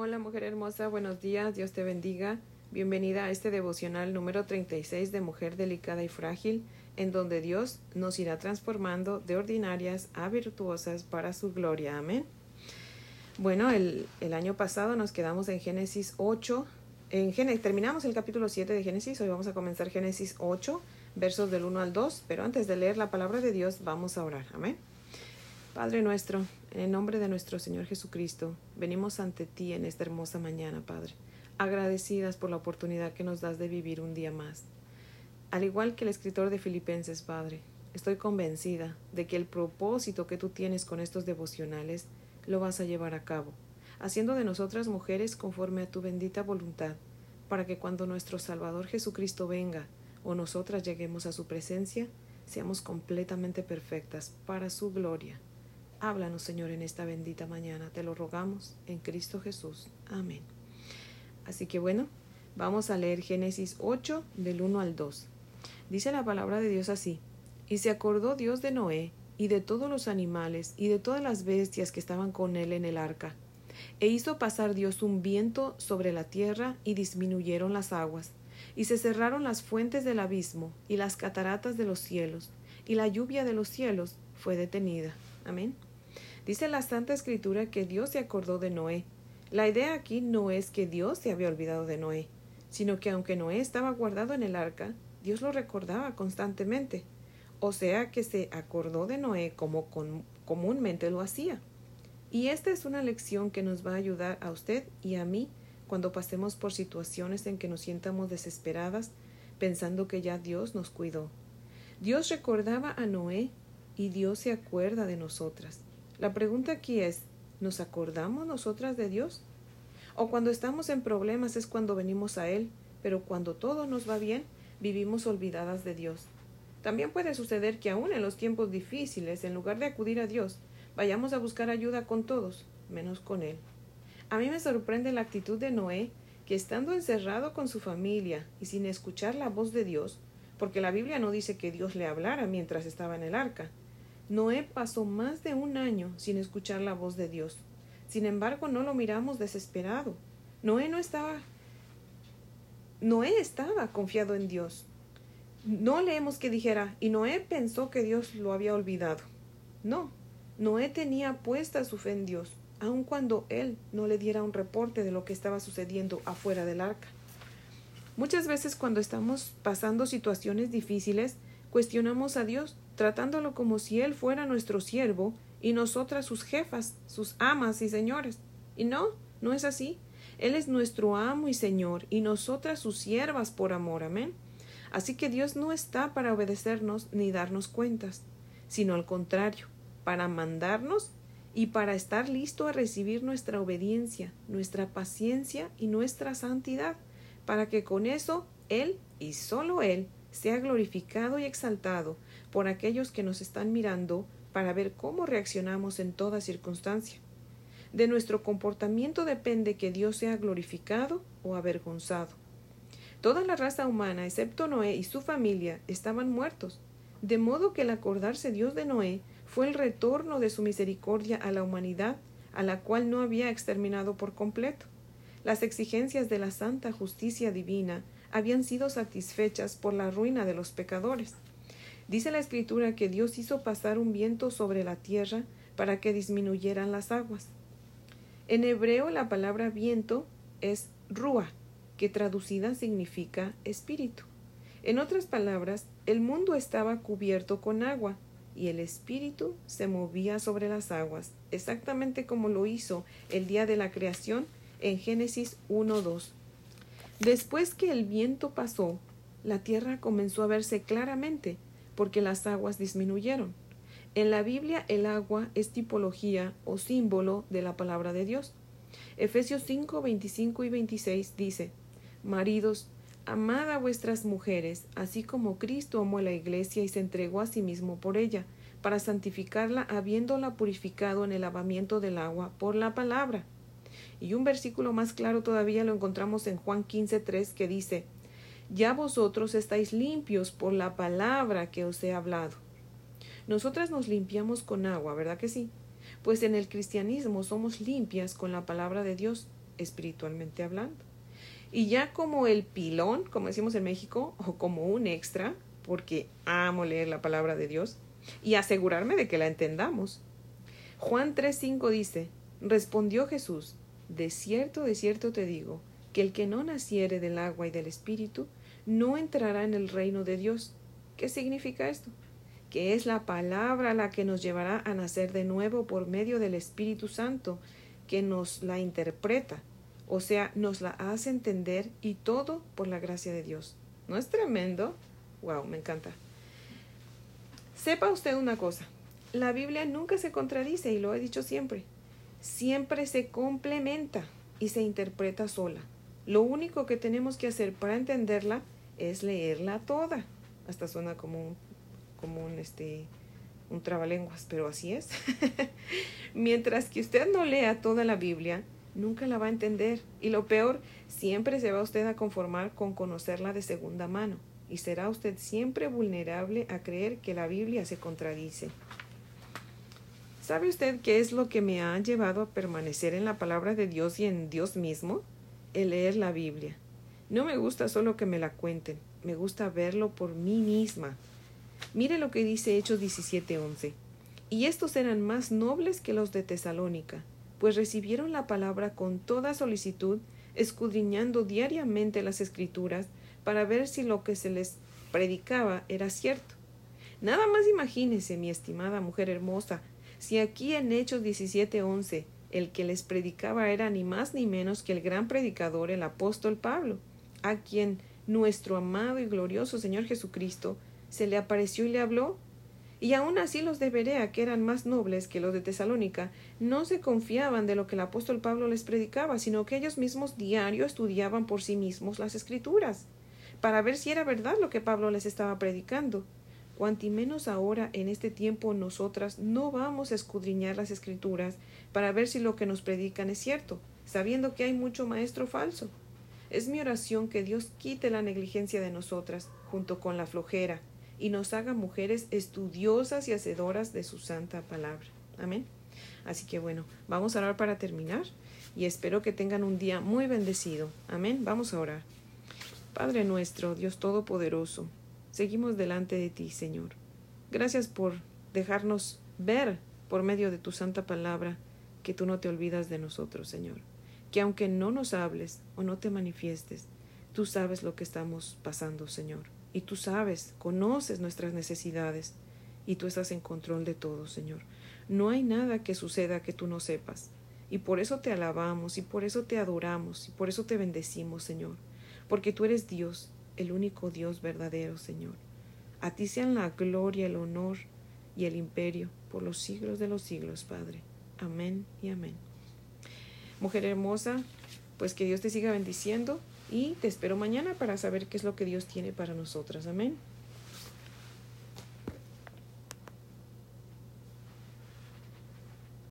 Hola mujer hermosa, buenos días, Dios te bendiga. Bienvenida a este devocional número 36 de Mujer Delicada y Frágil, en donde Dios nos irá transformando de ordinarias a virtuosas para su gloria. Amén. Bueno, el, el año pasado nos quedamos en Génesis 8. En Génesis, terminamos el capítulo 7 de Génesis, hoy vamos a comenzar Génesis 8, versos del 1 al 2, pero antes de leer la palabra de Dios vamos a orar. Amén. Padre nuestro, en el nombre de nuestro Señor Jesucristo, venimos ante ti en esta hermosa mañana, Padre, agradecidas por la oportunidad que nos das de vivir un día más. Al igual que el escritor de Filipenses, Padre, estoy convencida de que el propósito que tú tienes con estos devocionales lo vas a llevar a cabo, haciendo de nosotras mujeres conforme a tu bendita voluntad, para que cuando nuestro Salvador Jesucristo venga o nosotras lleguemos a su presencia, seamos completamente perfectas para su gloria Háblanos, Señor, en esta bendita mañana. Te lo rogamos en Cristo Jesús. Amén. Así que bueno, vamos a leer Génesis 8 del 1 al 2. Dice la palabra de Dios así. Y se acordó Dios de Noé y de todos los animales y de todas las bestias que estaban con él en el arca. E hizo pasar Dios un viento sobre la tierra y disminuyeron las aguas. Y se cerraron las fuentes del abismo y las cataratas de los cielos, y la lluvia de los cielos fue detenida. Amén. Dice la Santa Escritura que Dios se acordó de Noé. La idea aquí no es que Dios se había olvidado de Noé, sino que aunque Noé estaba guardado en el arca, Dios lo recordaba constantemente. O sea que se acordó de Noé como comúnmente lo hacía. Y esta es una lección que nos va a ayudar a usted y a mí cuando pasemos por situaciones en que nos sientamos desesperadas pensando que ya Dios nos cuidó. Dios recordaba a Noé y Dios se acuerda de nosotras. La pregunta aquí es, ¿nos acordamos nosotras de Dios? O cuando estamos en problemas es cuando venimos a Él, pero cuando todo nos va bien, vivimos olvidadas de Dios. También puede suceder que aún en los tiempos difíciles, en lugar de acudir a Dios, vayamos a buscar ayuda con todos, menos con Él. A mí me sorprende la actitud de Noé, que estando encerrado con su familia y sin escuchar la voz de Dios, porque la Biblia no dice que Dios le hablara mientras estaba en el arca, Noé pasó más de un año sin escuchar la voz de Dios. Sin embargo, no lo miramos desesperado. Noé no estaba Noé estaba confiado en Dios. No leemos que dijera, y Noé pensó que Dios lo había olvidado. No, Noé tenía puesta su fe en Dios, aun cuando él no le diera un reporte de lo que estaba sucediendo afuera del arca. Muchas veces cuando estamos pasando situaciones difíciles, cuestionamos a Dios tratándolo como si Él fuera nuestro siervo y nosotras sus jefas, sus amas y señores. Y no, no es así. Él es nuestro amo y Señor, y nosotras sus siervas por amor. Amén. Así que Dios no está para obedecernos ni darnos cuentas, sino al contrario, para mandarnos y para estar listo a recibir nuestra obediencia, nuestra paciencia y nuestra santidad, para que con eso Él y solo Él sea glorificado y exaltado por aquellos que nos están mirando para ver cómo reaccionamos en toda circunstancia. De nuestro comportamiento depende que Dios sea glorificado o avergonzado. Toda la raza humana, excepto Noé y su familia, estaban muertos, de modo que el acordarse Dios de Noé fue el retorno de su misericordia a la humanidad, a la cual no había exterminado por completo. Las exigencias de la santa justicia divina habían sido satisfechas por la ruina de los pecadores. Dice la escritura que Dios hizo pasar un viento sobre la tierra para que disminuyeran las aguas. En hebreo la palabra viento es rúa, que traducida significa espíritu. En otras palabras, el mundo estaba cubierto con agua y el espíritu se movía sobre las aguas, exactamente como lo hizo el día de la creación en Génesis 1.2. Después que el viento pasó, la tierra comenzó a verse claramente porque las aguas disminuyeron. En la Biblia el agua es tipología o símbolo de la palabra de Dios. Efesios 5, 25 y 26 dice, Maridos, amad a vuestras mujeres, así como Cristo amó a la iglesia y se entregó a sí mismo por ella, para santificarla habiéndola purificado en el lavamiento del agua por la palabra. Y un versículo más claro todavía lo encontramos en Juan 15, 3 que dice, ya vosotros estáis limpios por la palabra que os he hablado. Nosotras nos limpiamos con agua, ¿verdad que sí? Pues en el cristianismo somos limpias con la palabra de Dios. espiritualmente hablando. Y ya como el pilón, como decimos en México, o como un extra, porque amo leer la palabra de Dios y asegurarme de que la entendamos. Juan 3:5 dice, respondió Jesús, de cierto, de cierto te digo, que el que no naciere del agua y del espíritu, no entrará en el reino de Dios. ¿Qué significa esto? Que es la palabra la que nos llevará a nacer de nuevo por medio del Espíritu Santo, que nos la interpreta, o sea, nos la hace entender y todo por la gracia de Dios. ¿No es tremendo? Wow, me encanta. Sepa usted una cosa, la Biblia nunca se contradice y lo he dicho siempre. Siempre se complementa y se interpreta sola. Lo único que tenemos que hacer para entenderla es leerla toda. Hasta suena como un, como un, este, un trabalenguas, pero así es. Mientras que usted no lea toda la Biblia, nunca la va a entender. Y lo peor, siempre se va usted a conformar con conocerla de segunda mano y será usted siempre vulnerable a creer que la Biblia se contradice. ¿Sabe usted qué es lo que me ha llevado a permanecer en la palabra de Dios y en Dios mismo? El leer la Biblia. No me gusta solo que me la cuenten, me gusta verlo por mí misma. Mire lo que dice Hechos 17:11. Y estos eran más nobles que los de Tesalónica, pues recibieron la palabra con toda solicitud, escudriñando diariamente las escrituras para ver si lo que se les predicaba era cierto. Nada más imagínese, mi estimada mujer hermosa, si aquí en Hechos 17:11 el que les predicaba era ni más ni menos que el gran predicador, el apóstol Pablo, a quien nuestro amado y glorioso Señor Jesucristo se le apareció y le habló. Y aun así los de Berea, que eran más nobles que los de Tesalónica, no se confiaban de lo que el apóstol Pablo les predicaba, sino que ellos mismos diario estudiaban por sí mismos las escrituras para ver si era verdad lo que Pablo les estaba predicando. Cuanti menos ahora en este tiempo nosotras no vamos a escudriñar las escrituras para ver si lo que nos predican es cierto, sabiendo que hay mucho maestro falso. Es mi oración que Dios quite la negligencia de nosotras, junto con la flojera, y nos haga mujeres estudiosas y hacedoras de su santa palabra. Amén. Así que bueno, vamos a orar para terminar y espero que tengan un día muy bendecido. Amén. Vamos a orar. Padre nuestro, Dios Todopoderoso, seguimos delante de ti, Señor. Gracias por dejarnos ver por medio de tu santa palabra que tú no te olvidas de nosotros, Señor. Que aunque no nos hables o no te manifiestes, tú sabes lo que estamos pasando, Señor. Y tú sabes, conoces nuestras necesidades y tú estás en control de todo, Señor. No hay nada que suceda que tú no sepas. Y por eso te alabamos y por eso te adoramos y por eso te bendecimos, Señor porque tú eres Dios, el único Dios verdadero, Señor. A ti sean la gloria, el honor y el imperio por los siglos de los siglos, Padre. Amén y amén. Mujer hermosa, pues que Dios te siga bendiciendo y te espero mañana para saber qué es lo que Dios tiene para nosotras. Amén.